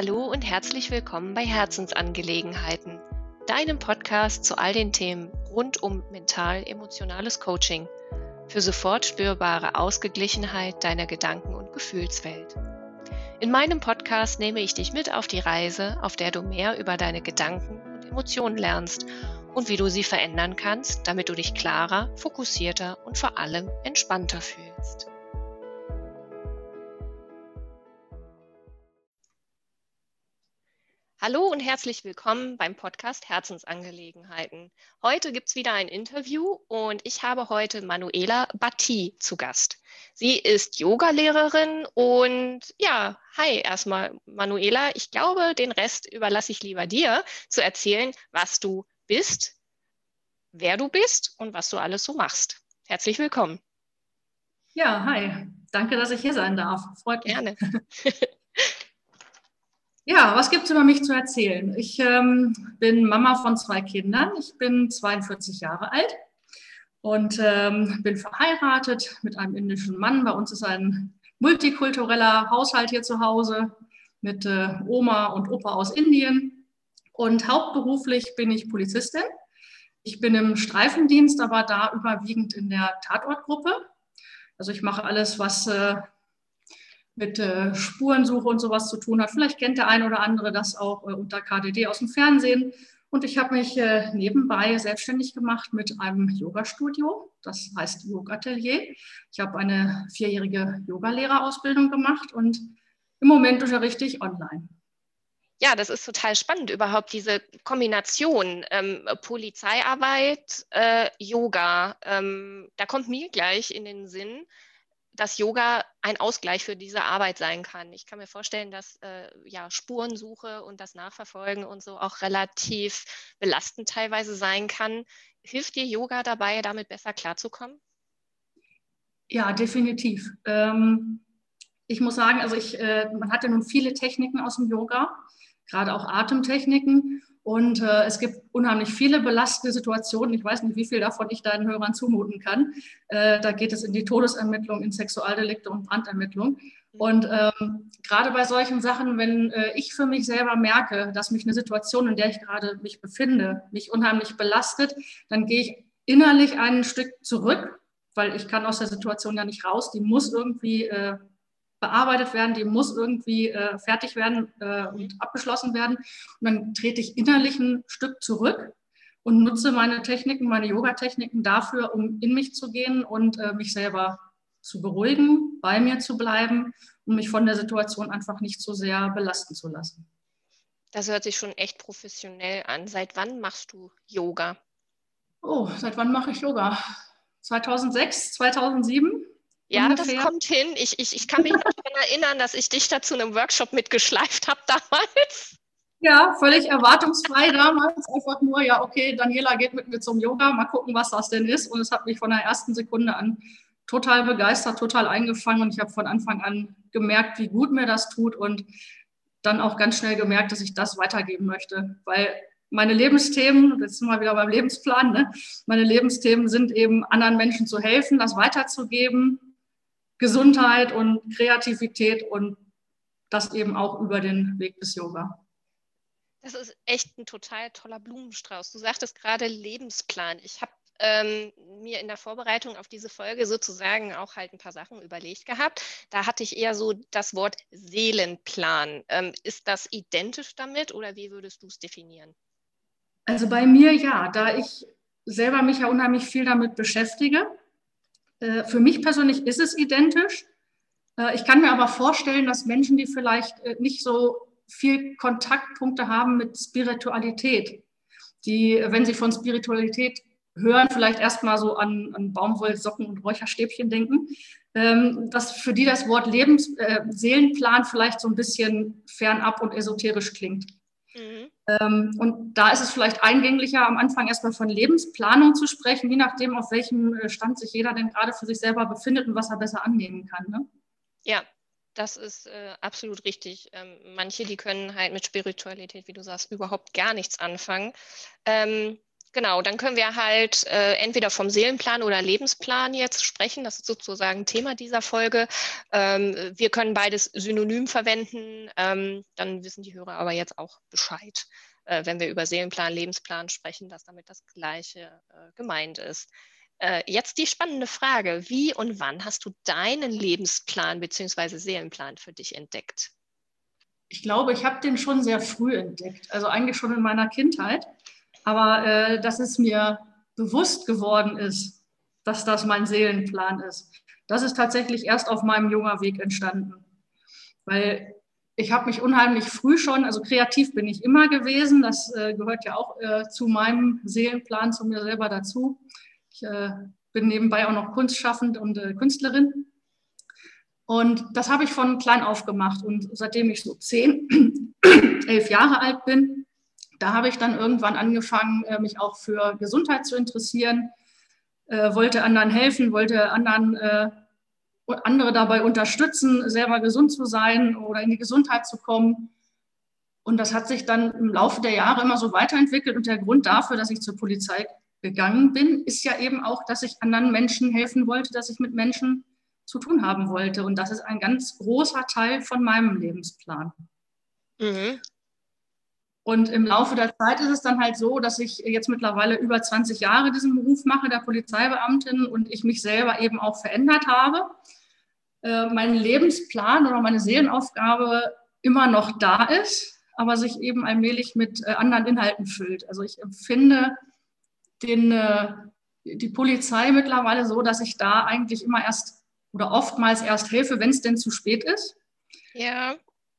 Hallo und herzlich willkommen bei Herzensangelegenheiten, deinem Podcast zu all den Themen rund um mental-emotionales Coaching für sofort spürbare Ausgeglichenheit deiner Gedanken- und Gefühlswelt. In meinem Podcast nehme ich dich mit auf die Reise, auf der du mehr über deine Gedanken und Emotionen lernst und wie du sie verändern kannst, damit du dich klarer, fokussierter und vor allem entspannter fühlst. Hallo und herzlich willkommen beim Podcast Herzensangelegenheiten. Heute gibt es wieder ein Interview und ich habe heute Manuela Batti zu Gast. Sie ist Yogalehrerin und ja, hi erstmal Manuela. Ich glaube, den Rest überlasse ich lieber dir zu erzählen, was du bist, wer du bist und was du alles so machst. Herzlich willkommen. Ja, hi. Danke, dass ich hier sein darf. Freut mich. Gerne. Ja, was gibt es über mich zu erzählen? Ich ähm, bin Mama von zwei Kindern. Ich bin 42 Jahre alt und ähm, bin verheiratet mit einem indischen Mann. Bei uns ist ein multikultureller Haushalt hier zu Hause mit äh, Oma und Opa aus Indien. Und hauptberuflich bin ich Polizistin. Ich bin im Streifendienst, aber da überwiegend in der Tatortgruppe. Also ich mache alles, was äh, mit äh, Spurensuche und sowas zu tun hat. Vielleicht kennt der eine oder andere das auch äh, unter KDD aus dem Fernsehen. Und ich habe mich äh, nebenbei selbstständig gemacht mit einem Yoga-Studio. Das heißt Yoga Atelier. Ich habe eine vierjährige Yogalehrerausbildung gemacht und im Moment unterrichte ich online. Ja, das ist total spannend, überhaupt diese Kombination ähm, Polizeiarbeit, äh, Yoga. Ähm, da kommt mir gleich in den Sinn, dass Yoga ein Ausgleich für diese Arbeit sein kann. Ich kann mir vorstellen, dass äh, ja, Spurensuche und das Nachverfolgen und so auch relativ belastend teilweise sein kann. Hilft dir Yoga dabei, damit besser klarzukommen? Ja, definitiv. Ähm, ich muss sagen, also ich, äh, man hat ja nun viele Techniken aus dem Yoga, gerade auch Atemtechniken. Und äh, es gibt unheimlich viele belastende Situationen. Ich weiß nicht, wie viel davon ich deinen Hörern zumuten kann. Äh, da geht es in die Todesermittlung, in Sexualdelikte und Brandermittlung. Und ähm, gerade bei solchen Sachen, wenn äh, ich für mich selber merke, dass mich eine Situation, in der ich gerade mich befinde, mich unheimlich belastet, dann gehe ich innerlich ein Stück zurück, weil ich kann aus der Situation ja nicht raus. Die muss irgendwie äh, bearbeitet werden, die muss irgendwie äh, fertig werden äh, und abgeschlossen werden. Und dann trete ich innerlich ein Stück zurück und nutze meine Techniken, meine Yoga-Techniken dafür, um in mich zu gehen und äh, mich selber zu beruhigen, bei mir zu bleiben um mich von der Situation einfach nicht so sehr belasten zu lassen. Das hört sich schon echt professionell an. Seit wann machst du Yoga? Oh, seit wann mache ich Yoga? 2006, 2007? Ja, ungefähr. das kommt hin. Ich, ich, ich kann mich noch daran erinnern, dass ich dich dazu einem Workshop mitgeschleift habe damals. Ja, völlig erwartungsfrei damals. Einfach nur, ja, okay, Daniela geht mit mir zum Yoga, mal gucken, was das denn ist. Und es hat mich von der ersten Sekunde an total begeistert, total eingefangen. Und ich habe von Anfang an gemerkt, wie gut mir das tut und dann auch ganz schnell gemerkt, dass ich das weitergeben möchte. Weil meine Lebensthemen, jetzt sind wir wieder beim Lebensplan, ne? meine Lebensthemen sind eben, anderen Menschen zu helfen, das weiterzugeben, Gesundheit und Kreativität und das eben auch über den Weg des Yoga. Das ist echt ein total toller Blumenstrauß. Du sagtest gerade Lebensplan. Ich habe ähm, mir in der Vorbereitung auf diese Folge sozusagen auch halt ein paar Sachen überlegt gehabt. Da hatte ich eher so das Wort Seelenplan. Ähm, ist das identisch damit oder wie würdest du es definieren? Also bei mir ja, da ich selber mich ja unheimlich viel damit beschäftige für mich persönlich ist es identisch. Äh, ich kann mir aber vorstellen, dass Menschen, die vielleicht äh, nicht so viel Kontaktpunkte haben mit Spiritualität, die, wenn sie von Spiritualität hören, vielleicht erstmal so an, an Baumwollsocken und Räucherstäbchen denken, ähm, dass für die das Wort Lebens, äh, Seelenplan vielleicht so ein bisschen fernab und esoterisch klingt. Mhm. Ähm, und da ist es vielleicht eingänglicher, am Anfang erstmal von Lebensplanung zu sprechen, je nachdem, auf welchem äh, Stand sich jeder denn gerade für sich selber befindet und was er besser annehmen kann. Ne? Ja, das ist äh, absolut richtig. Ähm, manche, die können halt mit Spiritualität, wie du sagst, überhaupt gar nichts anfangen. Ähm, Genau, dann können wir halt äh, entweder vom Seelenplan oder Lebensplan jetzt sprechen. Das ist sozusagen Thema dieser Folge. Ähm, wir können beides synonym verwenden. Ähm, dann wissen die Hörer aber jetzt auch Bescheid, äh, wenn wir über Seelenplan, Lebensplan sprechen, dass damit das Gleiche äh, gemeint ist. Äh, jetzt die spannende Frage. Wie und wann hast du deinen Lebensplan bzw. Seelenplan für dich entdeckt? Ich glaube, ich habe den schon sehr früh entdeckt. Also eigentlich schon in meiner Kindheit. Aber äh, dass es mir bewusst geworden ist, dass das mein Seelenplan ist, das ist tatsächlich erst auf meinem junger Weg entstanden. Weil ich habe mich unheimlich früh schon, also kreativ bin ich immer gewesen, das äh, gehört ja auch äh, zu meinem Seelenplan, zu mir selber dazu. Ich äh, bin nebenbei auch noch kunstschaffend und äh, Künstlerin. Und das habe ich von klein auf gemacht. Und seitdem ich so zehn, elf Jahre alt bin, da habe ich dann irgendwann angefangen, äh, mich auch für Gesundheit zu interessieren, äh, wollte anderen helfen, wollte anderen, äh, andere dabei unterstützen, selber gesund zu sein oder in die Gesundheit zu kommen. Und das hat sich dann im Laufe der Jahre immer so weiterentwickelt. Und der Grund dafür, dass ich zur Polizei gegangen bin, ist ja eben auch, dass ich anderen Menschen helfen wollte, dass ich mit Menschen zu tun haben wollte. Und das ist ein ganz großer Teil von meinem Lebensplan. Mhm. Und im Laufe der Zeit ist es dann halt so, dass ich jetzt mittlerweile über 20 Jahre diesen Beruf mache, der Polizeibeamtin, und ich mich selber eben auch verändert habe. Äh, mein Lebensplan oder meine Seelenaufgabe immer noch da ist, aber sich eben allmählich mit äh, anderen Inhalten füllt. Also ich empfinde den, äh, die Polizei mittlerweile so, dass ich da eigentlich immer erst oder oftmals erst helfe, wenn es denn zu spät ist. Ja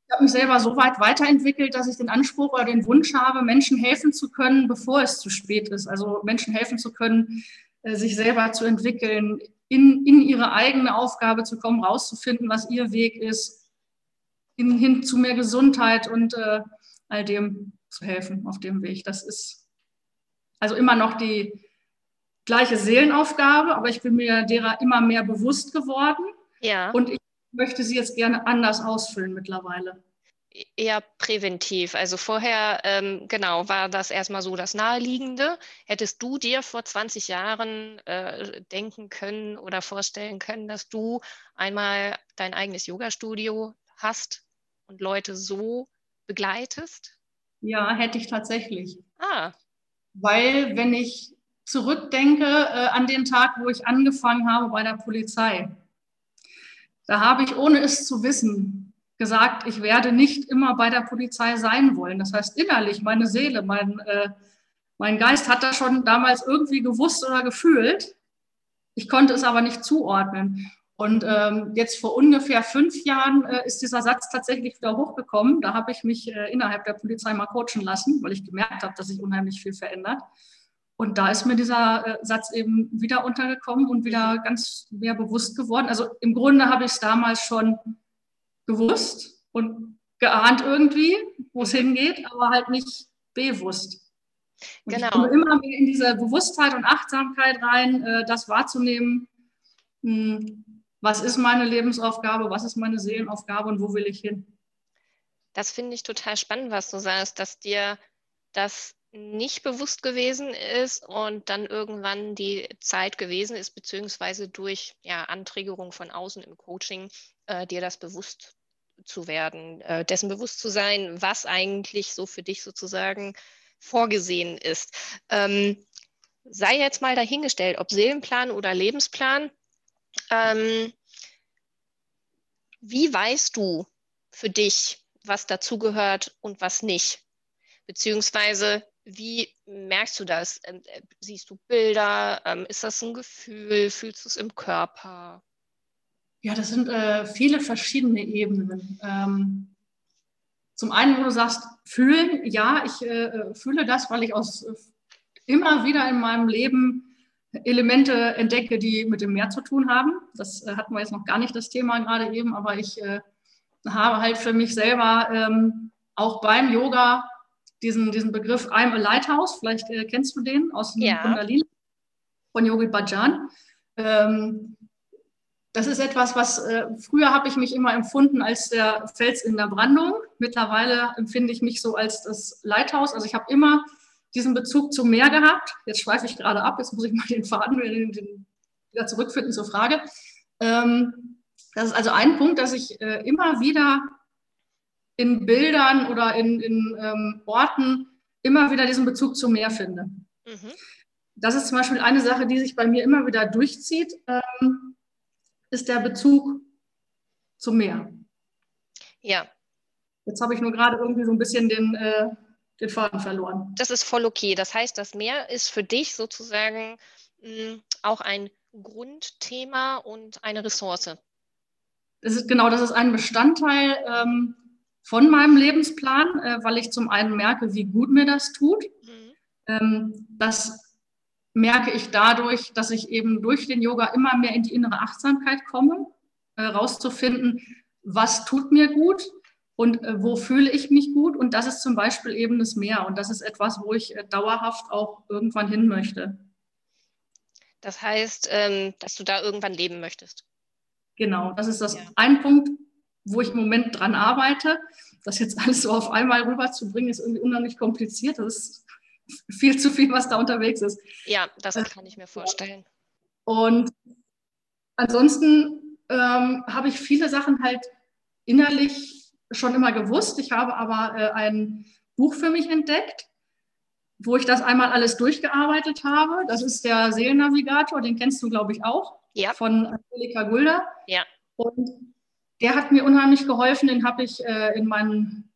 ich habe mich selber so weit weiterentwickelt, dass ich den Anspruch oder den Wunsch habe, Menschen helfen zu können, bevor es zu spät ist. Also Menschen helfen zu können, äh, sich selber zu entwickeln, in, in ihre eigene Aufgabe zu kommen, rauszufinden, was ihr Weg ist, hin, hin zu mehr Gesundheit und äh, all dem zu helfen auf dem Weg. Das ist also immer noch die gleiche Seelenaufgabe, aber ich bin mir derer immer mehr bewusst geworden. Ja. Und ich möchte sie jetzt gerne anders ausfüllen mittlerweile. Eher präventiv. Also vorher, ähm, genau, war das erstmal so das Naheliegende. Hättest du dir vor 20 Jahren äh, denken können oder vorstellen können, dass du einmal dein eigenes Yoga-Studio hast und Leute so begleitest? Ja, hätte ich tatsächlich. Ah. Weil, wenn ich zurückdenke äh, an den Tag, wo ich angefangen habe bei der Polizei, da habe ich, ohne es zu wissen, gesagt, ich werde nicht immer bei der Polizei sein wollen. Das heißt, innerlich, meine Seele, mein, äh, mein Geist hat das schon damals irgendwie gewusst oder gefühlt. Ich konnte es aber nicht zuordnen. Und ähm, jetzt vor ungefähr fünf Jahren äh, ist dieser Satz tatsächlich wieder hochgekommen. Da habe ich mich äh, innerhalb der Polizei mal coachen lassen, weil ich gemerkt habe, dass sich unheimlich viel verändert. Und da ist mir dieser äh, Satz eben wieder untergekommen und wieder ganz mehr bewusst geworden. Also im Grunde habe ich es damals schon gewusst und geahnt irgendwie, wo es hingeht, aber halt nicht bewusst. Und genau. Ich komme immer mehr in diese Bewusstheit und Achtsamkeit rein, äh, das wahrzunehmen, hm, was ist meine Lebensaufgabe, was ist meine Seelenaufgabe und wo will ich hin. Das finde ich total spannend, was du sagst, dass dir das nicht bewusst gewesen ist und dann irgendwann die Zeit gewesen ist, beziehungsweise durch ja, Anträgerung von außen im Coaching, äh, dir das bewusst zu werden, äh, dessen bewusst zu sein, was eigentlich so für dich sozusagen vorgesehen ist. Ähm, sei jetzt mal dahingestellt, ob Seelenplan oder Lebensplan. Ähm, wie weißt du für dich, was dazugehört und was nicht? Beziehungsweise wie merkst du das? Ähm, äh, siehst du Bilder? Ähm, ist das ein Gefühl? Fühlst du es im Körper? Ja, das sind äh, viele verschiedene Ebenen. Ähm, zum einen, wo du sagst, fühlen, ja, ich äh, äh fühle das, weil ich aus äh, immer wieder in meinem Leben Elemente entdecke, die mit dem Meer zu tun haben. Das hatten wir jetzt noch gar nicht das Thema gerade eben, aber ich habe halt für mich selber ähm, auch beim Yoga diesen, diesen Begriff I'm a Lighthouse, vielleicht äh, kennst du den aus dem ja. Kundalini von Yogi Bhajan. Ähm, das ist etwas, was äh, früher habe ich mich immer empfunden als der Fels in der Brandung. Mittlerweile empfinde ich mich so als das Lighthouse. Also ich habe immer diesen Bezug zum Meer gehabt. Jetzt schweife ich gerade ab, jetzt muss ich mal den Faden wieder zurückfinden zur Frage. Ähm, das ist also ein Punkt, dass ich äh, immer wieder in Bildern oder in, in ähm, Orten immer wieder diesen Bezug zum Meer finde. Mhm. Das ist zum Beispiel eine Sache, die sich bei mir immer wieder durchzieht, ähm, ist der Bezug zum Meer. Ja. Jetzt habe ich nur gerade irgendwie so ein bisschen den, äh, den Faden verloren. Das ist voll okay. Das heißt, das Meer ist für dich sozusagen mh, hm, auch ein Grundthema und eine Ressource. Das ist, genau, das ist ein Bestandteil ähm, von meinem Lebensplan, äh, weil ich zum einen merke, wie gut mir das tut. Mhm. Ähm, das merke ich dadurch, dass ich eben durch den Yoga immer mehr in die innere Achtsamkeit komme, äh, rauszufinden, was tut mir gut und äh, wo fühle ich mich gut. Und das ist zum Beispiel eben das Meer. Und das ist etwas, wo ich äh, dauerhaft auch irgendwann hin möchte. Das heißt, ähm, dass du da irgendwann leben möchtest. Genau, das ist das ja. ein Punkt, wo ich im Moment dran arbeite. Das jetzt alles so auf einmal rüberzubringen, ist irgendwie unheimlich kompliziert. Das ist viel zu viel, was da unterwegs ist. Ja, das äh, kann ich mir vorstellen. Und ansonsten ähm, habe ich viele Sachen halt innerlich schon immer gewusst. Ich habe aber äh, ein Buch für mich entdeckt, wo ich das einmal alles durchgearbeitet habe. Das ist der Seelennavigator, den kennst du, glaube ich, auch. Ja. Von Angelika Gulda. Ja. Und der hat mir unheimlich geholfen. Den habe ich äh, in meinen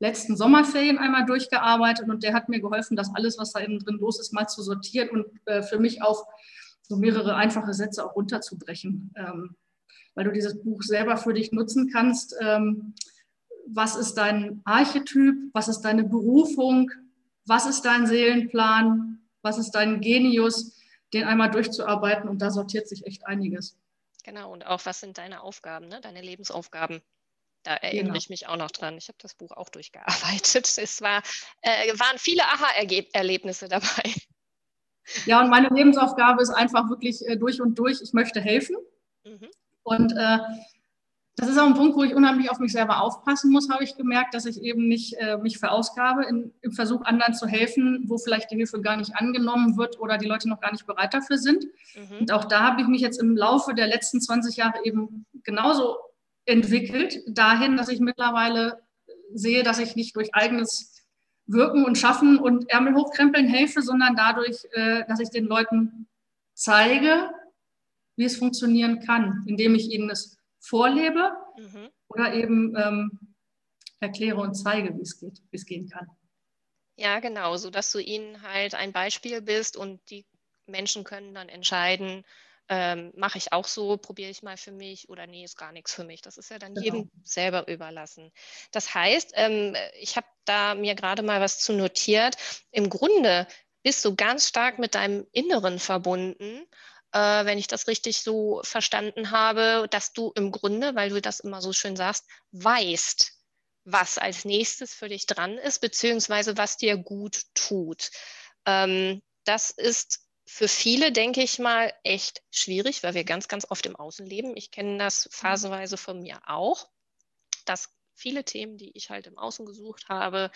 letzten Sommerferien einmal durchgearbeitet und der hat mir geholfen, das alles, was da innen drin los ist, mal zu sortieren und äh, für mich auch so mehrere einfache Sätze auch runterzubrechen, ähm, weil du dieses Buch selber für dich nutzen kannst. Ähm, was ist dein Archetyp? Was ist deine Berufung? Was ist dein Seelenplan? Was ist dein Genius? Den einmal durchzuarbeiten und da sortiert sich echt einiges. Genau, und auch was sind deine Aufgaben, ne? deine Lebensaufgaben? Da erinnere genau. ich mich auch noch dran. Ich habe das Buch auch durchgearbeitet. Es war, äh, waren viele Aha-Erlebnisse dabei. Ja, und meine Lebensaufgabe ist einfach wirklich äh, durch und durch, ich möchte helfen. Mhm. Und äh, das ist auch ein Punkt, wo ich unheimlich auf mich selber aufpassen muss, habe ich gemerkt, dass ich eben nicht äh, mich verausgabe in, im Versuch, anderen zu helfen, wo vielleicht die Hilfe gar nicht angenommen wird oder die Leute noch gar nicht bereit dafür sind. Mhm. Und auch da habe ich mich jetzt im Laufe der letzten 20 Jahre eben genauso entwickelt, dahin, dass ich mittlerweile sehe, dass ich nicht durch eigenes Wirken und Schaffen und Ärmel hochkrempeln helfe, sondern dadurch, äh, dass ich den Leuten zeige, wie es funktionieren kann, indem ich ihnen es vorlebe mhm. oder eben ähm, erkläre und zeige, wie es geht, wie es gehen kann. Ja, genau, so dass du ihnen halt ein Beispiel bist und die Menschen können dann entscheiden, ähm, mache ich auch so, probiere ich mal für mich oder nee, ist gar nichts für mich. Das ist ja dann genau. jedem selber überlassen. Das heißt, ähm, ich habe da mir gerade mal was zu notiert. Im Grunde bist du ganz stark mit deinem Inneren verbunden äh, wenn ich das richtig so verstanden habe, dass du im Grunde, weil du das immer so schön sagst, weißt, was als nächstes für dich dran ist, beziehungsweise was dir gut tut. Ähm, das ist für viele, denke ich mal, echt schwierig, weil wir ganz, ganz oft im Außen leben. Ich kenne das mhm. phasenweise von mir auch, dass viele Themen, die ich halt im Außen gesucht habe,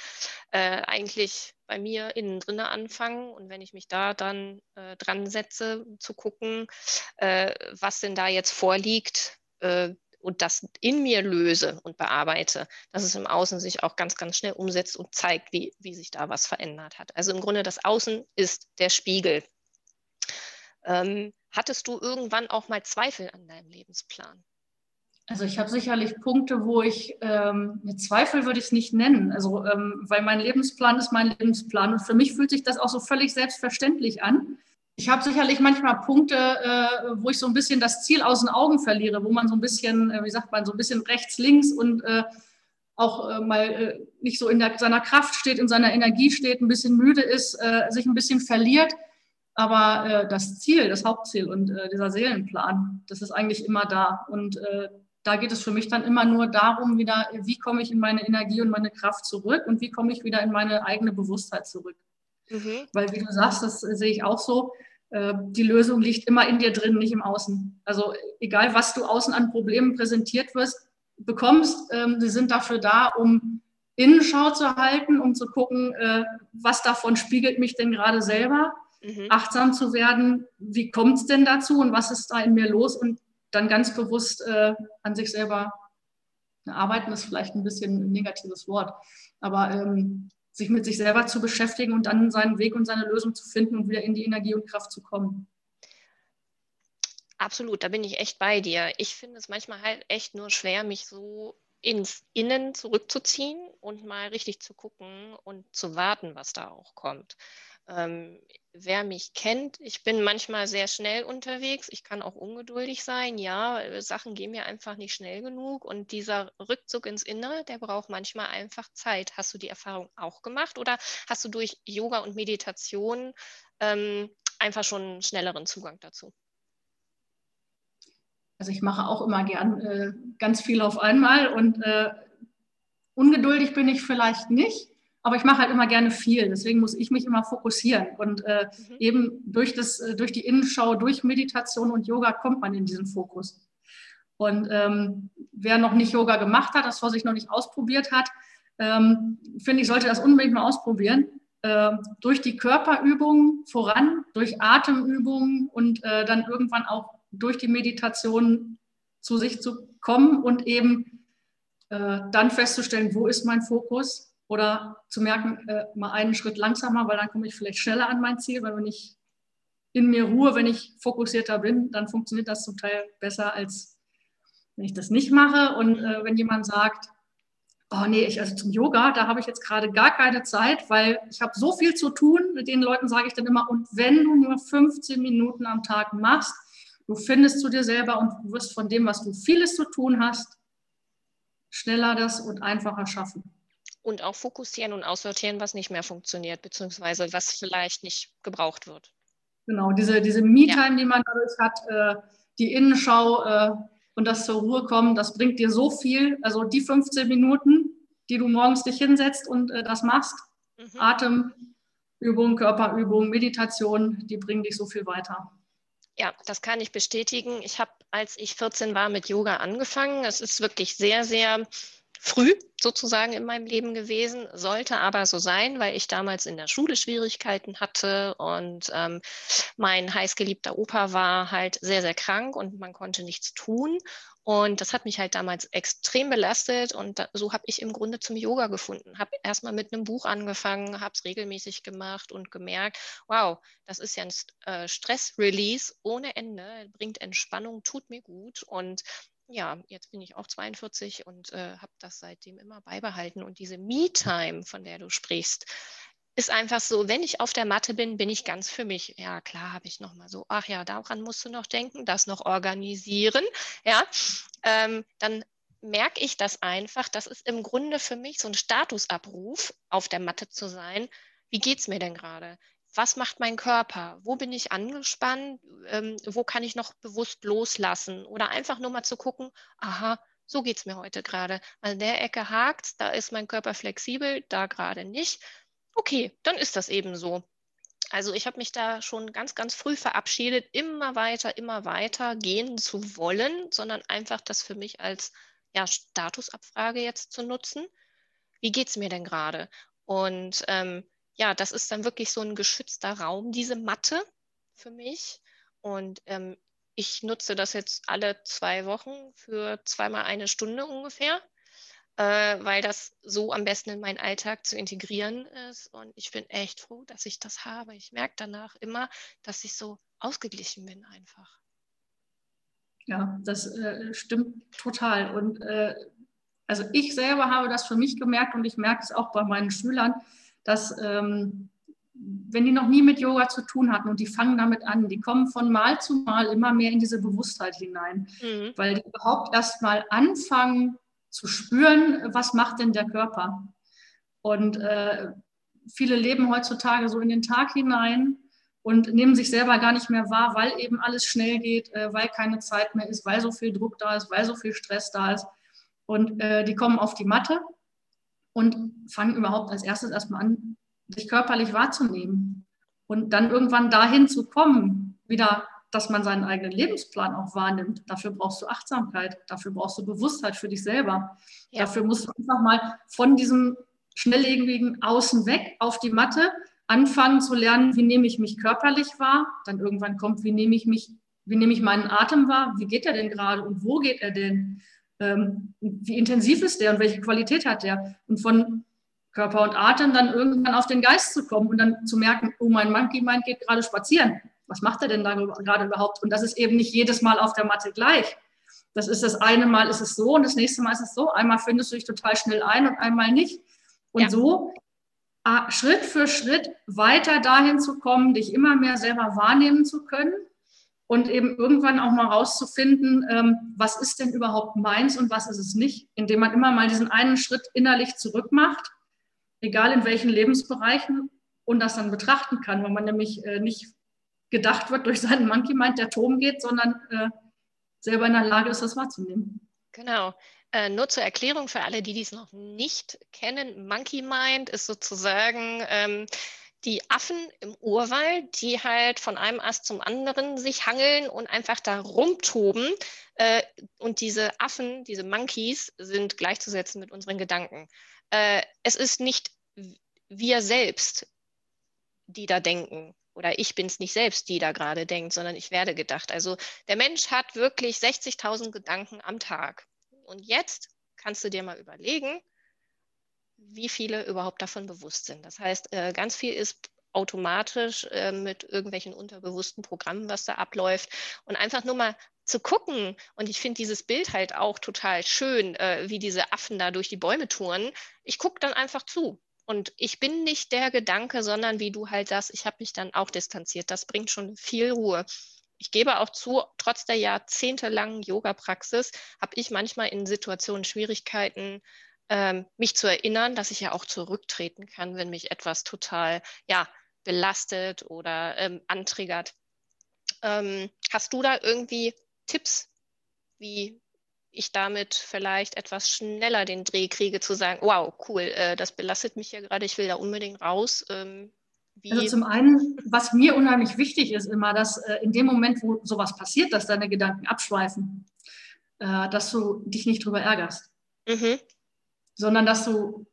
äh, eigentlich bei mir innen drinne anfangen. Und wenn ich mich da dann äh, dran setze, zu gucken, äh, was denn da jetzt vorliegt, äh, und das in mir löse und bearbeite, dass es im Außen sich auch ganz, ganz schnell umsetzt und zeigt, wie, wie sich da was verändert hat. Also im Grunde das Außen ist der Spiegel. Ähm, hattest du irgendwann auch mal Zweifel an deinem Lebensplan? Also ich habe sicherlich Punkte, wo ich ähm, mit Zweifel würde ich es nicht nennen. Also ähm, weil mein Lebensplan ist mein Lebensplan und für mich fühlt sich das auch so völlig selbstverständlich an. Ich habe sicherlich manchmal Punkte, äh, wo ich so ein bisschen das Ziel aus den Augen verliere, wo man so ein bisschen, äh, wie sagt man, so ein bisschen rechts, links und äh, auch äh, mal äh, nicht so in der, seiner Kraft steht, in seiner Energie steht, ein bisschen müde ist, äh, sich ein bisschen verliert. Aber das Ziel, das Hauptziel und dieser Seelenplan, das ist eigentlich immer da. Und da geht es für mich dann immer nur darum, wieder, wie komme ich in meine Energie und meine Kraft zurück und wie komme ich wieder in meine eigene Bewusstheit zurück. Mhm. Weil, wie du sagst, das sehe ich auch so, äh, die Lösung liegt immer in dir drin, nicht im Außen. Also egal, was du außen an Problemen präsentiert wirst, bekommst, ähm, sie sind dafür da, um Innenschau zu halten, um zu gucken, äh, was davon spiegelt mich denn gerade selber, mhm. achtsam zu werden, wie kommt es denn dazu und was ist da in mir los und dann ganz bewusst äh, an sich selber arbeiten ist vielleicht ein bisschen ein negatives Wort, aber ähm, sich mit sich selber zu beschäftigen und dann seinen Weg und seine Lösung zu finden und wieder in die Energie und Kraft zu kommen. Absolut, da bin ich echt bei dir. Ich finde es manchmal halt echt nur schwer, mich so ins Innen zurückzuziehen und mal richtig zu gucken und zu warten, was da auch kommt. Ähm, wer mich kennt, ich bin manchmal sehr schnell unterwegs. Ich kann auch ungeduldig sein. Ja, äh, Sachen gehen mir einfach nicht schnell genug. Und dieser Rückzug ins Innere, der braucht manchmal einfach Zeit. Hast du die Erfahrung auch gemacht oder hast du durch Yoga und Meditation ähm, einfach schon einen schnelleren Zugang dazu? Also ich mache auch immer gern äh, ganz viel auf einmal und äh, ungeduldig bin ich vielleicht nicht, aber ich mache halt immer gerne viel. Deswegen muss ich mich immer fokussieren und äh, mhm. eben durch das, äh, durch die Innenschau, durch Meditation und Yoga kommt man in diesen Fokus. Und ähm, wer noch nicht Yoga gemacht hat, das vor sich noch nicht ausprobiert hat, ähm, finde ich, sollte das unbedingt mal ausprobieren. Äh, durch die Körperübungen voran, durch Atemübungen und äh, dann irgendwann auch durch die Meditation zu sich zu kommen und eben äh, dann festzustellen, wo ist mein Fokus oder zu merken, äh, mal einen Schritt langsamer, weil dann komme ich vielleicht schneller an mein Ziel, weil wenn ich in mir ruhe, wenn ich fokussierter bin, dann funktioniert das zum Teil besser, als wenn ich das nicht mache. Und äh, wenn jemand sagt, oh nee, ich, also zum Yoga, da habe ich jetzt gerade gar keine Zeit, weil ich habe so viel zu tun. Mit den Leuten sage ich dann immer, und wenn du nur 15 Minuten am Tag machst, Du findest zu dir selber und du wirst von dem, was du vieles zu tun hast, schneller das und einfacher schaffen. Und auch fokussieren und aussortieren, was nicht mehr funktioniert, beziehungsweise was vielleicht nicht gebraucht wird. Genau, diese, diese Me-Time, ja. die man dadurch hat, äh, die Innenschau äh, und das zur Ruhe kommen, das bringt dir so viel. Also die 15 Minuten, die du morgens dich hinsetzt und äh, das machst, mhm. Atemübung, Körperübung, Meditation, die bringen dich so viel weiter. Ja, das kann ich bestätigen. Ich habe, als ich 14 war, mit Yoga angefangen. Es ist wirklich sehr, sehr früh sozusagen in meinem Leben gewesen, sollte aber so sein, weil ich damals in der Schule Schwierigkeiten hatte und ähm, mein heißgeliebter Opa war halt sehr, sehr krank und man konnte nichts tun. Und das hat mich halt damals extrem belastet und da, so habe ich im Grunde zum Yoga gefunden. Habe erstmal mit einem Buch angefangen, habe es regelmäßig gemacht und gemerkt, wow, das ist ja ein äh, Stress-Release ohne Ende, bringt Entspannung, tut mir gut. Und ja, jetzt bin ich auch 42 und äh, habe das seitdem immer beibehalten. Und diese Me-Time, von der du sprichst, ist einfach so, wenn ich auf der Matte bin, bin ich ganz für mich. Ja, klar, habe ich noch mal so, ach ja, daran musst du noch denken, das noch organisieren. Ja, ähm, dann merke ich das einfach. Das ist im Grunde für mich so ein Statusabruf, auf der Matte zu sein. Wie geht es mir denn gerade? Was macht mein Körper? Wo bin ich angespannt? Ähm, wo kann ich noch bewusst loslassen? Oder einfach nur mal zu gucken, aha, so geht es mir heute gerade. An der Ecke hakt, da ist mein Körper flexibel, da gerade nicht okay, dann ist das eben so. Also ich habe mich da schon ganz, ganz früh verabschiedet, immer weiter, immer weiter gehen zu wollen, sondern einfach das für mich als ja, Statusabfrage jetzt zu nutzen. Wie geht es mir denn gerade? Und ähm, ja, das ist dann wirklich so ein geschützter Raum, diese Matte für mich. Und ähm, ich nutze das jetzt alle zwei Wochen für zweimal eine Stunde ungefähr äh, weil das so am besten in meinen Alltag zu integrieren ist. Und ich bin echt froh, dass ich das habe. Ich merke danach immer, dass ich so ausgeglichen bin einfach. Ja, das äh, stimmt total. Und äh, also ich selber habe das für mich gemerkt und ich merke es auch bei meinen Schülern, dass ähm, wenn die noch nie mit Yoga zu tun hatten und die fangen damit an, die kommen von Mal zu Mal immer mehr in diese Bewusstheit hinein, mhm. weil die überhaupt erst mal anfangen, zu spüren, was macht denn der Körper. Und äh, viele leben heutzutage so in den Tag hinein und nehmen sich selber gar nicht mehr wahr, weil eben alles schnell geht, äh, weil keine Zeit mehr ist, weil so viel Druck da ist, weil so viel Stress da ist. Und äh, die kommen auf die Matte und fangen überhaupt als erstes erstmal an, sich körperlich wahrzunehmen. Und dann irgendwann dahin zu kommen, wieder dass man seinen eigenen Lebensplan auch wahrnimmt. Dafür brauchst du Achtsamkeit, dafür brauchst du Bewusstheit für dich selber. Ja. Dafür musst du einfach mal von diesem schnelllebigen Außen weg auf die Matte anfangen zu lernen, wie nehme ich mich körperlich wahr. Dann irgendwann kommt, wie nehme ich mich, wie nehme ich meinen Atem wahr? Wie geht er denn gerade und wo geht er denn? Ähm, wie intensiv ist der und welche Qualität hat der? Und von Körper und Atem dann irgendwann auf den Geist zu kommen und dann zu merken, oh, mein Monkey Mind geht gerade spazieren. Was macht er denn da gerade überhaupt? Und das ist eben nicht jedes Mal auf der Matte gleich. Das ist das eine Mal ist es so und das nächste Mal ist es so. Einmal findest du dich total schnell ein und einmal nicht. Und ja. so äh, Schritt für Schritt weiter dahin zu kommen, dich immer mehr selber wahrnehmen zu können und eben irgendwann auch mal rauszufinden, ähm, was ist denn überhaupt meins und was ist es nicht, indem man immer mal diesen einen Schritt innerlich zurück macht, egal in welchen Lebensbereichen und das dann betrachten kann, weil man nämlich äh, nicht gedacht wird durch seinen Monkey Mind, der Turm geht, sondern äh, selber in der Lage ist, das wahrzunehmen. Genau. Äh, nur zur Erklärung für alle, die dies noch nicht kennen, Monkey Mind ist sozusagen ähm, die Affen im Urwald, die halt von einem Ast zum anderen sich hangeln und einfach da rumtoben. Äh, und diese Affen, diese Monkeys, sind gleichzusetzen mit unseren Gedanken. Äh, es ist nicht wir selbst, die da denken. Oder ich bin es nicht selbst, die da gerade denkt, sondern ich werde gedacht. Also der Mensch hat wirklich 60.000 Gedanken am Tag. Und jetzt kannst du dir mal überlegen, wie viele überhaupt davon bewusst sind. Das heißt, äh, ganz viel ist automatisch äh, mit irgendwelchen unterbewussten Programmen, was da abläuft. Und einfach nur mal zu gucken, und ich finde dieses Bild halt auch total schön, äh, wie diese Affen da durch die Bäume touren. Ich gucke dann einfach zu. Und ich bin nicht der Gedanke, sondern wie du halt sagst, ich habe mich dann auch distanziert. Das bringt schon viel Ruhe ich gebe auch zu, trotz der jahrzehntelangen Yoga-Praxis habe ich manchmal in Situationen Schwierigkeiten, ähm, mich zu erinnern, dass ich ja auch zurücktreten kann, wenn mich etwas total ja, belastet oder ähm, antriggert. Ähm, hast du da irgendwie Tipps, wie ich damit vielleicht etwas schneller den Dreh kriege, zu sagen, wow, cool, äh, das belastet mich ja gerade, ich will da unbedingt raus. Ähm, wie also zum einen, was mir unheimlich wichtig ist, immer, dass äh, in dem Moment, wo sowas passiert, dass deine Gedanken abschweifen, äh, dass du dich nicht drüber ärgerst, mhm. Sondern dass du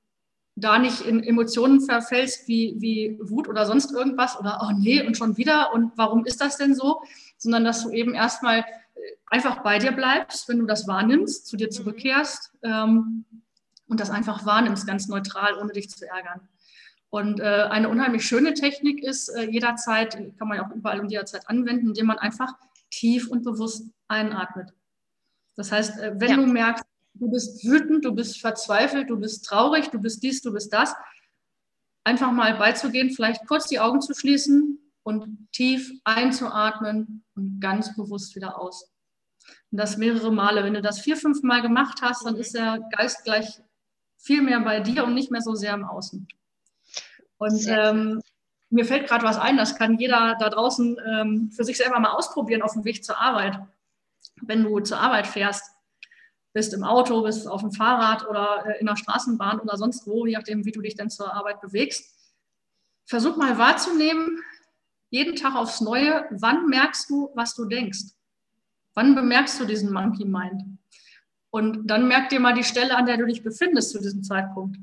da nicht in Emotionen verfällst wie, wie Wut oder sonst irgendwas oder oh nee und schon wieder und warum ist das denn so, sondern dass du eben erstmal äh, einfach bei dir bleibst, wenn du das wahrnimmst, zu dir mhm. zurückkehrst ähm, und das einfach wahrnimmst, ganz neutral, ohne dich zu ärgern. Und äh, eine unheimlich schöne Technik ist äh, jederzeit, kann man ja auch überall und jederzeit anwenden, indem man einfach tief und bewusst einatmet. Das heißt, äh, wenn ja. du merkst, du bist wütend, du bist verzweifelt, du bist traurig, du bist dies, du bist das, einfach mal beizugehen, vielleicht kurz die Augen zu schließen und tief einzuatmen und ganz bewusst wieder aus. Und das mehrere Male. Wenn du das vier, fünf Mal gemacht hast, dann mhm. ist der Geist gleich viel mehr bei dir und nicht mehr so sehr im Außen. Und ähm, mir fällt gerade was ein, das kann jeder da draußen ähm, für sich selber mal ausprobieren auf dem Weg zur Arbeit. Wenn du zur Arbeit fährst, bist im Auto, bist auf dem Fahrrad oder äh, in der Straßenbahn oder sonst wo, je nachdem, wie du dich denn zur Arbeit bewegst. Versuch mal wahrzunehmen, jeden Tag aufs Neue, wann merkst du, was du denkst? Wann bemerkst du diesen Monkey Mind? Und dann merk dir mal die Stelle, an der du dich befindest zu diesem Zeitpunkt.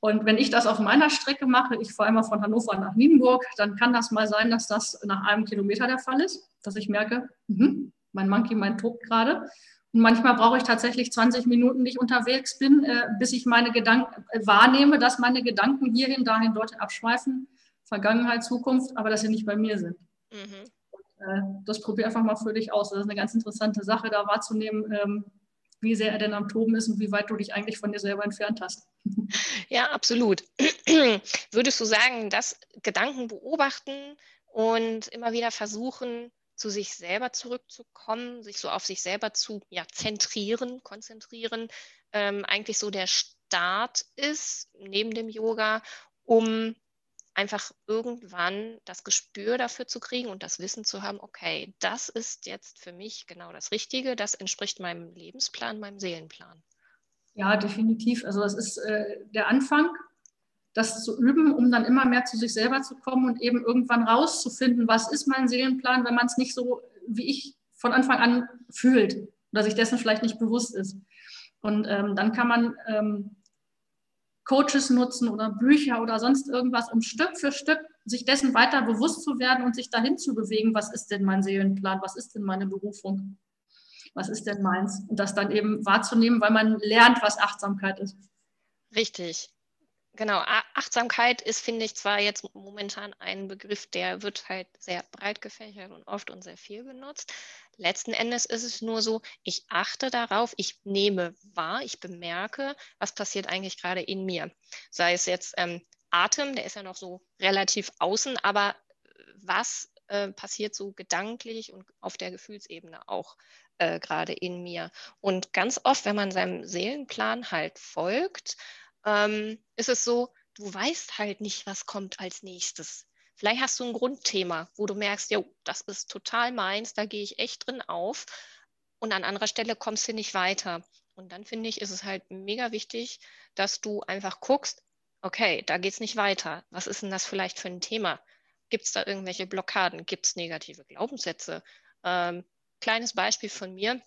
Und wenn ich das auf meiner Strecke mache, ich fahre immer von Hannover nach Nienburg, dann kann das mal sein, dass das nach einem Kilometer der Fall ist, dass ich merke, mh, mein Monkey, mein tobt gerade. Und manchmal brauche ich tatsächlich 20 Minuten, die ich unterwegs bin, äh, bis ich meine Gedanken äh, wahrnehme, dass meine Gedanken hierhin, dahin, dorthin abschweifen, Vergangenheit, Zukunft, aber dass sie nicht bei mir sind. Mhm. Und, äh, das probiere einfach mal für dich aus. Das ist eine ganz interessante Sache, da wahrzunehmen, ähm, wie sehr er denn am Toben ist und wie weit du dich eigentlich von dir selber entfernt hast. Ja, absolut. Würdest du sagen, dass Gedanken beobachten und immer wieder versuchen, zu sich selber zurückzukommen, sich so auf sich selber zu ja, zentrieren, konzentrieren, ähm, eigentlich so der Start ist neben dem Yoga, um einfach irgendwann das Gespür dafür zu kriegen und das Wissen zu haben, okay, das ist jetzt für mich genau das Richtige, das entspricht meinem Lebensplan, meinem Seelenplan. Ja, definitiv. Also das ist äh, der Anfang. Das zu üben, um dann immer mehr zu sich selber zu kommen und eben irgendwann rauszufinden, was ist mein Seelenplan, wenn man es nicht so wie ich von Anfang an fühlt oder sich dessen vielleicht nicht bewusst ist. Und ähm, dann kann man ähm, Coaches nutzen oder Bücher oder sonst irgendwas, um Stück für Stück sich dessen weiter bewusst zu werden und sich dahin zu bewegen, was ist denn mein Seelenplan, was ist denn meine Berufung, was ist denn meins und das dann eben wahrzunehmen, weil man lernt, was Achtsamkeit ist. Richtig. Genau, Achtsamkeit ist, finde ich, zwar jetzt momentan ein Begriff, der wird halt sehr breit gefächert und oft und sehr viel genutzt. Letzten Endes ist es nur so, ich achte darauf, ich nehme wahr, ich bemerke, was passiert eigentlich gerade in mir. Sei es jetzt ähm, Atem, der ist ja noch so relativ außen, aber was äh, passiert so gedanklich und auf der Gefühlsebene auch äh, gerade in mir? Und ganz oft, wenn man seinem Seelenplan halt folgt, ähm, ist es so, du weißt halt nicht, was kommt als nächstes. Vielleicht hast du ein Grundthema, wo du merkst, ja, das ist total meins, da gehe ich echt drin auf. Und an anderer Stelle kommst du nicht weiter. Und dann finde ich, ist es halt mega wichtig, dass du einfach guckst, okay, da geht es nicht weiter. Was ist denn das vielleicht für ein Thema? Gibt es da irgendwelche Blockaden? Gibt es negative Glaubenssätze? Ähm, kleines Beispiel von mir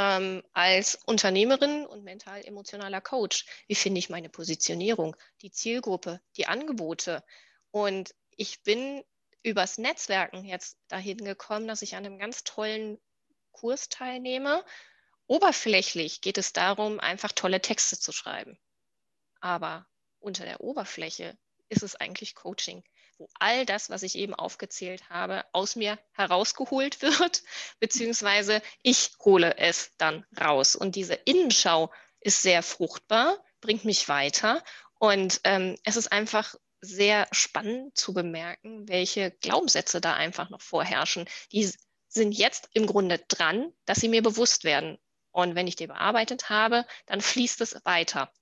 ähm, als Unternehmerin und mental-emotionaler Coach. Wie finde ich meine Positionierung, die Zielgruppe, die Angebote? Und ich bin übers Netzwerken jetzt dahin gekommen, dass ich an einem ganz tollen Kurs teilnehme. Oberflächlich geht es darum, einfach tolle Texte zu schreiben. Aber unter der Oberfläche ist es eigentlich Coaching wo all das, was ich eben aufgezählt habe, aus mir herausgeholt wird, beziehungsweise ich hole es dann raus. Und diese Innenschau ist sehr fruchtbar, bringt mich weiter. Und ähm, es ist einfach sehr spannend zu bemerken, welche Glaubenssätze da einfach noch vorherrschen. Die sind jetzt im Grunde dran, dass sie mir bewusst werden. Und wenn ich die bearbeitet habe, dann fließt es weiter.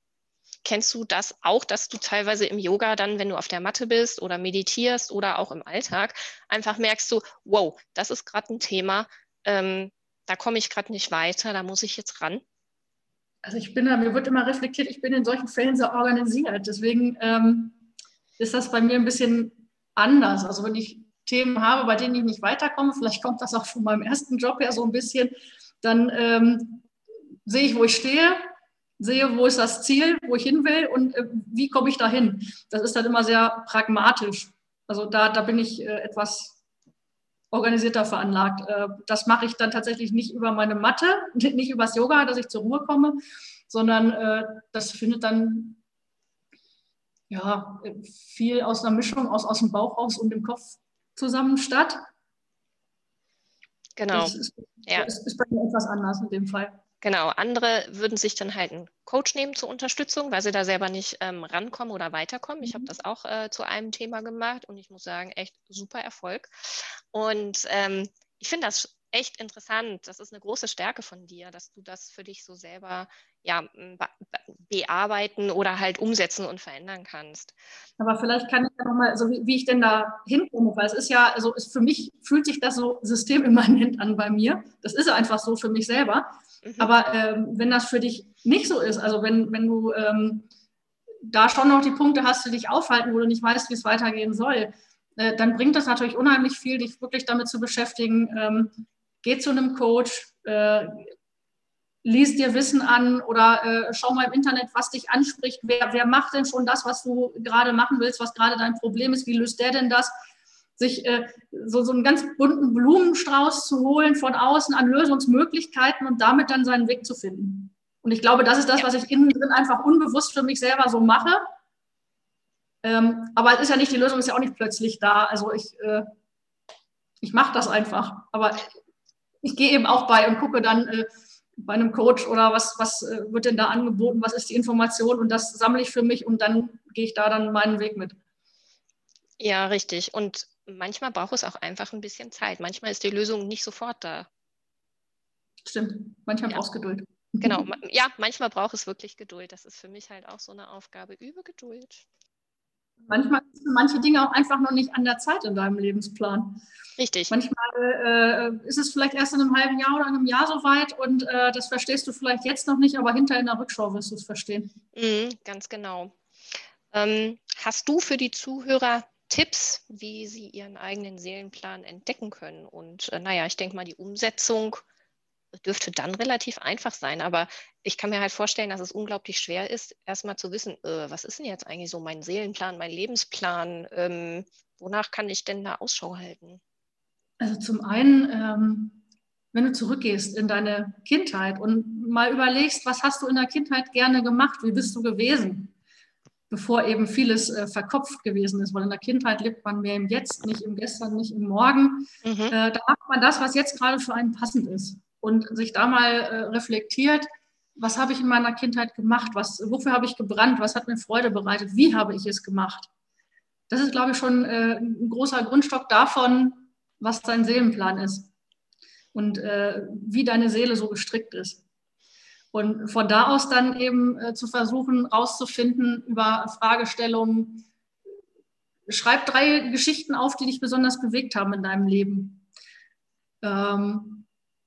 Kennst du das auch, dass du teilweise im Yoga dann, wenn du auf der Matte bist oder meditierst oder auch im Alltag, einfach merkst du, wow, das ist gerade ein Thema, ähm, da komme ich gerade nicht weiter, da muss ich jetzt ran? Also ich bin da, mir wird immer reflektiert, ich bin in solchen Fällen sehr organisiert. Deswegen ähm, ist das bei mir ein bisschen anders. Also wenn ich Themen habe, bei denen ich nicht weiterkomme, vielleicht kommt das auch von meinem ersten Job her so ein bisschen, dann ähm, sehe ich, wo ich stehe, sehe, wo ist das Ziel, wo ich hin will und äh, wie komme ich dahin. Das ist dann immer sehr pragmatisch. Also da, da bin ich äh, etwas organisierter veranlagt. Äh, das mache ich dann tatsächlich nicht über meine Matte, nicht übers Yoga, dass ich zur Ruhe komme, sondern äh, das findet dann ja, viel aus einer Mischung aus, aus dem Bauch raus und dem Kopf zusammen statt. Genau. Das ist, ja. ist, ist bei mir etwas anders in dem Fall. Genau, andere würden sich dann halt einen Coach nehmen zur Unterstützung, weil sie da selber nicht ähm, rankommen oder weiterkommen. Ich habe mhm. das auch äh, zu einem Thema gemacht und ich muss sagen, echt super Erfolg. Und ähm, ich finde das echt interessant. Das ist eine große Stärke von dir, dass du das für dich so selber ja, bearbeiten oder halt umsetzen und verändern kannst. Aber vielleicht kann ich ja nochmal, so wie, wie, ich denn da hinkomme, weil es ist ja, also ist für mich fühlt sich das so systemimmanent an bei mir. Das ist einfach so für mich selber. Mhm. Aber ähm, wenn das für dich nicht so ist, also wenn, wenn du ähm, da schon noch die Punkte hast, die dich aufhalten, wo du nicht weißt, wie es weitergehen soll, äh, dann bringt das natürlich unheimlich viel, dich wirklich damit zu beschäftigen. Geh zu einem Coach, äh, lies dir Wissen an oder äh, schau mal im Internet, was dich anspricht. Wer, wer macht denn schon das, was du gerade machen willst, was gerade dein Problem ist? Wie löst der denn das? sich äh, so, so einen ganz bunten Blumenstrauß zu holen von außen an Lösungsmöglichkeiten und damit dann seinen Weg zu finden. Und ich glaube, das ist das, was ich innen drin einfach unbewusst für mich selber so mache. Ähm, aber es ist ja nicht, die Lösung ist ja auch nicht plötzlich da. Also ich, äh, ich mache das einfach. Aber ich gehe eben auch bei und gucke dann äh, bei einem Coach oder was, was äh, wird denn da angeboten, was ist die Information und das sammle ich für mich und dann gehe ich da dann meinen Weg mit. Ja, richtig. Und manchmal braucht es auch einfach ein bisschen Zeit. Manchmal ist die Lösung nicht sofort da. Stimmt, manchmal ja. braucht es Geduld. Genau, ja, manchmal braucht es wirklich Geduld. Das ist für mich halt auch so eine Aufgabe. Übe Geduld. Manchmal sind manche Dinge auch einfach noch nicht an der Zeit in deinem Lebensplan. Richtig. Manchmal äh, ist es vielleicht erst in einem halben Jahr oder einem Jahr soweit und äh, das verstehst du vielleicht jetzt noch nicht, aber hinterher in der Rückschau wirst du es verstehen. Mhm, ganz genau. Ähm, hast du für die Zuhörer Tipps, wie sie ihren eigenen Seelenplan entdecken können? Und äh, naja, ich denke mal, die Umsetzung dürfte dann relativ einfach sein. Aber ich kann mir halt vorstellen, dass es unglaublich schwer ist, erstmal zu wissen, äh, was ist denn jetzt eigentlich so mein Seelenplan, mein Lebensplan? Ähm, wonach kann ich denn da Ausschau halten? Also zum einen, ähm, wenn du zurückgehst in deine Kindheit und mal überlegst, was hast du in der Kindheit gerne gemacht? Wie bist du gewesen? Bevor eben vieles äh, verkopft gewesen ist, weil in der Kindheit lebt man mehr im Jetzt, nicht im Gestern, nicht im Morgen. Mhm. Äh, da macht man das, was jetzt gerade für einen passend ist und sich da mal äh, reflektiert, was habe ich in meiner Kindheit gemacht, was, wofür habe ich gebrannt, was hat mir Freude bereitet, wie habe ich es gemacht. Das ist, glaube ich, schon äh, ein großer Grundstock davon, was dein Seelenplan ist und äh, wie deine Seele so gestrickt ist. Und von da aus dann eben äh, zu versuchen, rauszufinden über Fragestellungen, schreib drei Geschichten auf, die dich besonders bewegt haben in deinem Leben. Ähm,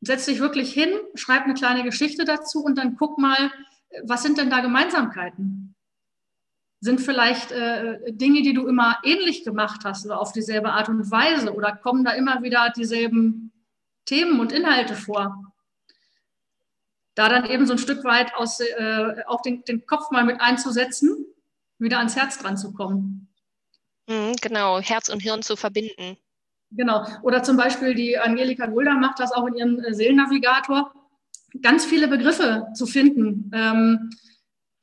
setz dich wirklich hin, schreib eine kleine Geschichte dazu und dann guck mal, was sind denn da Gemeinsamkeiten? Sind vielleicht äh, Dinge, die du immer ähnlich gemacht hast oder auf dieselbe Art und Weise oder kommen da immer wieder dieselben Themen und Inhalte vor? Da dann eben so ein Stück weit aus, äh, auch den, den Kopf mal mit einzusetzen, wieder ans Herz dran zu kommen. Mhm, genau, Herz und Hirn zu verbinden. Genau. Oder zum Beispiel die Angelika Gulda macht das auch in ihrem äh, Seelennavigator. Ganz viele Begriffe zu finden, ähm,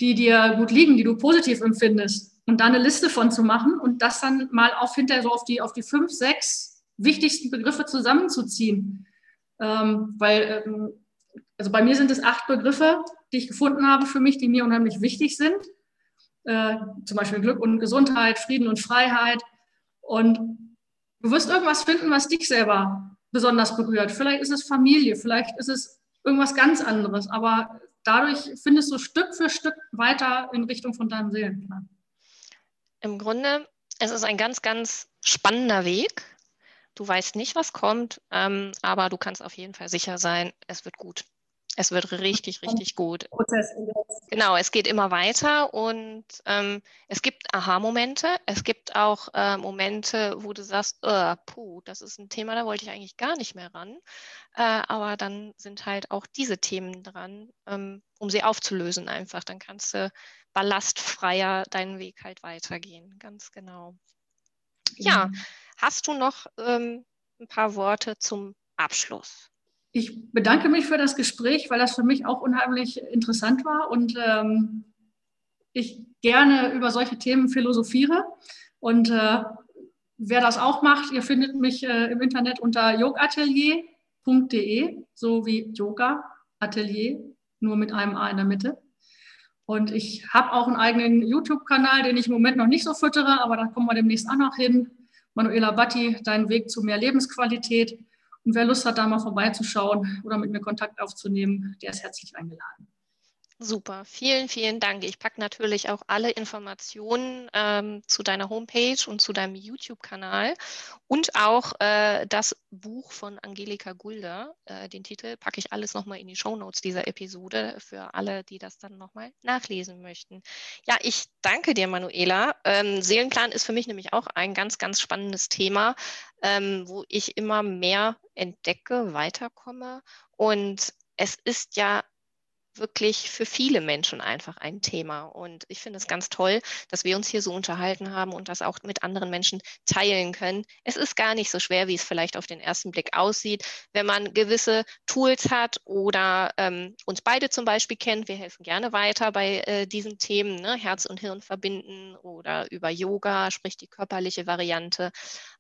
die dir gut liegen, die du positiv empfindest. Und da eine Liste von zu machen und das dann mal auf hinterher so auf die, auf die fünf, sechs wichtigsten Begriffe zusammenzuziehen. Ähm, weil, ähm, also bei mir sind es acht Begriffe, die ich gefunden habe für mich, die mir unheimlich wichtig sind. Äh, zum Beispiel Glück und Gesundheit, Frieden und Freiheit. Und Du wirst irgendwas finden, was dich selber besonders berührt. Vielleicht ist es Familie, vielleicht ist es irgendwas ganz anderes, aber dadurch findest du Stück für Stück weiter in Richtung von deinem Seelenplan. Im Grunde, es ist ein ganz, ganz spannender Weg. Du weißt nicht, was kommt, ähm, aber du kannst auf jeden Fall sicher sein, es wird gut. Es wird richtig, richtig gut. Prozess. Genau, es geht immer weiter und ähm, es gibt Aha-Momente. Es gibt auch äh, Momente, wo du sagst, oh, puh, das ist ein Thema, da wollte ich eigentlich gar nicht mehr ran. Äh, aber dann sind halt auch diese Themen dran, ähm, um sie aufzulösen einfach. Dann kannst du ballastfreier deinen Weg halt weitergehen. Ganz genau. Ja, mhm. hast du noch ähm, ein paar Worte zum Abschluss? Ich bedanke mich für das Gespräch, weil das für mich auch unheimlich interessant war und ähm, ich gerne über solche Themen philosophiere. Und äh, wer das auch macht, ihr findet mich äh, im Internet unter yogatelier.de, so wie Yoga Atelier, nur mit einem A in der Mitte. Und ich habe auch einen eigenen YouTube-Kanal, den ich im Moment noch nicht so füttere, aber da kommen wir demnächst auch noch hin. Manuela Batti, dein Weg zu mehr Lebensqualität. Und wer Lust hat, da mal vorbeizuschauen oder mit mir Kontakt aufzunehmen, der ist herzlich eingeladen. Super, vielen, vielen Dank. Ich packe natürlich auch alle Informationen ähm, zu deiner Homepage und zu deinem YouTube-Kanal und auch äh, das Buch von Angelika Gulder. Äh, den Titel packe ich alles nochmal in die Show Notes dieser Episode für alle, die das dann nochmal nachlesen möchten. Ja, ich danke dir, Manuela. Ähm, Seelenplan ist für mich nämlich auch ein ganz, ganz spannendes Thema, ähm, wo ich immer mehr entdecke, weiterkomme. Und es ist ja wirklich für viele Menschen einfach ein Thema. Und ich finde es ganz toll, dass wir uns hier so unterhalten haben und das auch mit anderen Menschen teilen können. Es ist gar nicht so schwer, wie es vielleicht auf den ersten Blick aussieht, wenn man gewisse Tools hat oder ähm, uns beide zum Beispiel kennt. Wir helfen gerne weiter bei äh, diesen Themen, ne? Herz und Hirn verbinden oder über Yoga, sprich die körperliche Variante.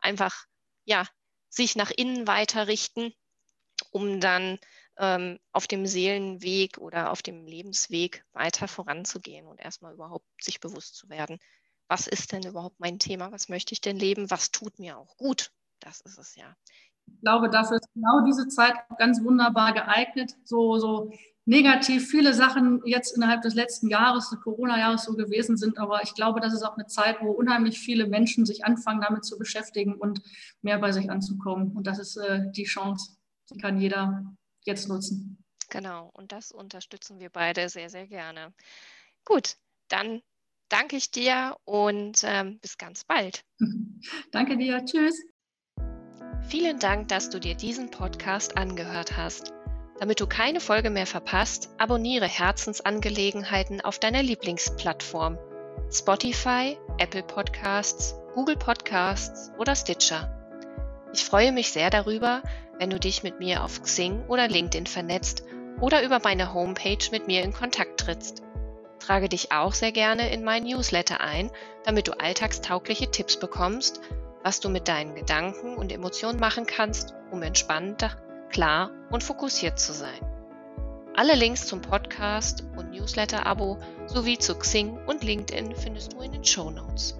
Einfach, ja, sich nach innen weiter richten, um dann ähm, auf dem Seelenweg oder auf dem Lebensweg weiter voranzugehen und erstmal überhaupt sich bewusst zu werden, was ist denn überhaupt mein Thema, was möchte ich denn leben, was tut mir auch gut. Das ist es ja. Ich glaube, dafür ist genau diese Zeit ganz wunderbar geeignet. So, so negativ viele Sachen jetzt innerhalb des letzten Jahres, des Corona-Jahres so gewesen sind. Aber ich glaube, das ist auch eine Zeit, wo unheimlich viele Menschen sich anfangen, damit zu beschäftigen und mehr bei sich anzukommen. Und das ist äh, die Chance, die kann jeder jetzt nutzen. Genau, und das unterstützen wir beide sehr, sehr gerne. Gut, dann danke ich dir und ähm, bis ganz bald. danke dir. Tschüss. Vielen Dank, dass du dir diesen Podcast angehört hast. Damit du keine Folge mehr verpasst, abonniere Herzensangelegenheiten auf deiner Lieblingsplattform. Spotify, Apple Podcasts, Google Podcasts oder Stitcher. Ich freue mich sehr darüber, wenn du dich mit mir auf Xing oder LinkedIn vernetzt oder über meine Homepage mit mir in Kontakt trittst. Trage dich auch sehr gerne in mein Newsletter ein, damit du alltagstaugliche Tipps bekommst, was du mit deinen Gedanken und Emotionen machen kannst, um entspannter, klar und fokussiert zu sein. Alle Links zum Podcast und Newsletter-Abo sowie zu Xing und LinkedIn findest du in den Show Notes.